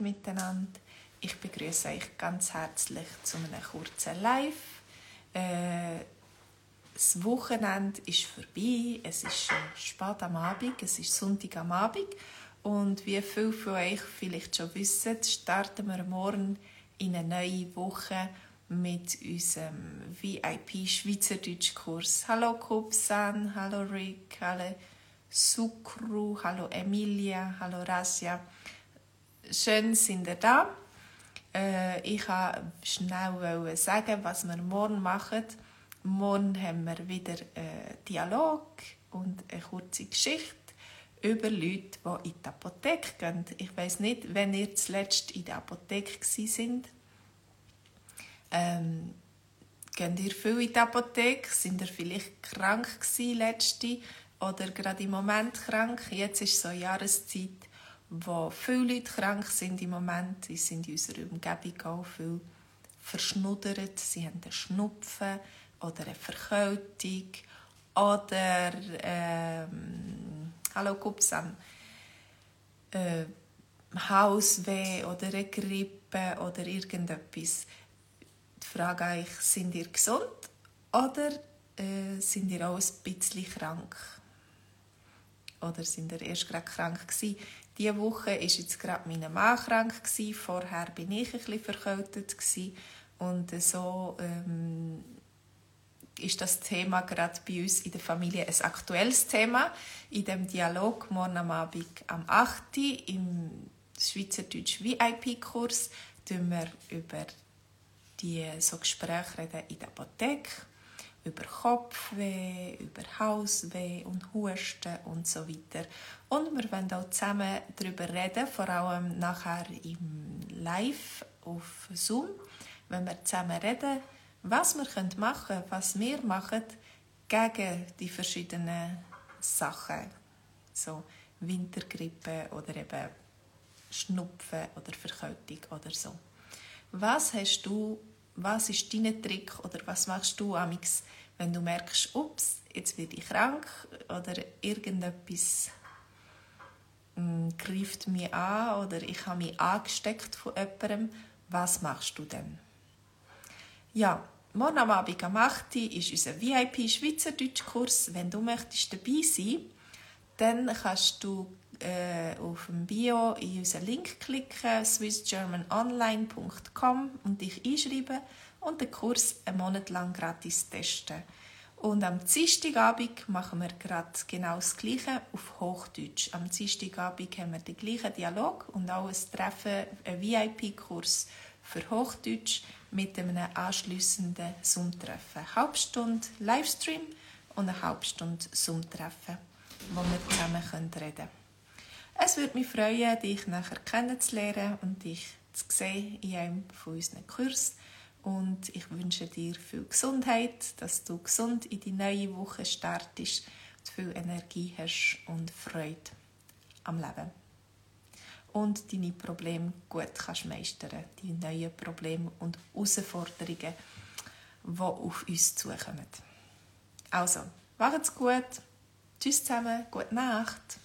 miteinander. Ich begrüße euch ganz herzlich zu einem kurzen Live. Äh, das Wochenende ist vorbei. Es ist schon spät am Abend. Es ist Sonntag am Abend. Und wie viele von euch vielleicht schon wissen, starten wir morgen in eine neue Woche mit unserem VIP Schweizerdeutsch-Kurs. Hallo Kubsan, hallo Rick, hallo Sukru, hallo Emilia, hallo Rasja schön sind ihr da. Äh, ich wollte schnell sagen, was wir morgen machen. Morgen haben wir wieder einen Dialog und eine kurze Geschichte über Leute, die in die Apotheke gehen. Ich weiß nicht, wenn ihr zuletzt in der Apotheke sind. Ähm, gehen ihr viel in die Apotheke? Sind ihr vielleicht krank gewesen letzte oder gerade im Moment krank? Jetzt ist so Jahreszeit, wo viele Leute krank sind im Moment. Sie sind in unserer Umgebung auch viel verschnuddert. Sie haben einen Schnupfen oder eine Verkältung oder ähm, hallo Kupsam äh, Hausweh oder eine Grippe oder irgendetwas. Die Frage eigentlich, sind ihr gesund oder äh, sind ihr auch ein bisschen krank? Oder sind ihr erst gerade krank gewesen? Diese Woche war jetzt gerade mein Mann krank. Vorher war ich ein bisschen verkältet. Und so ähm, ist das Thema gerade bei uns in der Familie ein aktuelles Thema. In dem Dialog morgen am Abend am 8. im Schweizerdeutsch VIP-Kurs reden wir über die so Gespräche in der Apotheke über Kopfweh, über Hausweh und Husten und so weiter. Und wir werden auch zusammen darüber reden, vor allem nachher im Live auf Zoom, wenn wir zusammen reden, was wir machen können, was wir machen gegen die verschiedenen Sachen, so Wintergrippe oder eben Schnupfen oder Verkältung oder so. Was hast du was ist dein Trick oder was machst du amix, wenn du merkst, ups, jetzt werde ich krank oder irgendetwas mm, greift mich an oder ich habe mich angesteckt von jemandem, was machst du denn? Ja, morgen am Abend am 8. ist unser VIP Schweizerdeutsch-Kurs. Wenn du möchtest dabei sein dann kannst du äh, auf dem Bio in unseren Link klicken, swissgermanonline.com und dich einschreiben und den Kurs einen Monat lang gratis testen. Und am Dienstagabend machen wir gerade genau das Gleiche auf Hochdeutsch. Am Dienstagabend haben wir den gleichen Dialog und auch ein Treffen, einen VIP-Kurs für Hochdeutsch mit einem anschliessenden Zoom-Treffen. Halbstunde Livestream und eine Halbstunde Zoom-Treffen, wo wir zusammen reden können. Es würde mich freuen, dich nachher kennenzulernen und dich zu sehen in einem von unseren Kursen. Und ich wünsche dir viel Gesundheit, dass du gesund in die neue Woche startest, viel Energie hast und Freude am Leben. Und deine Probleme gut kannst meistern, die neuen Probleme und Herausforderungen, die auf uns zukommen. Also, macht's gut. Tschüss zusammen, gute Nacht.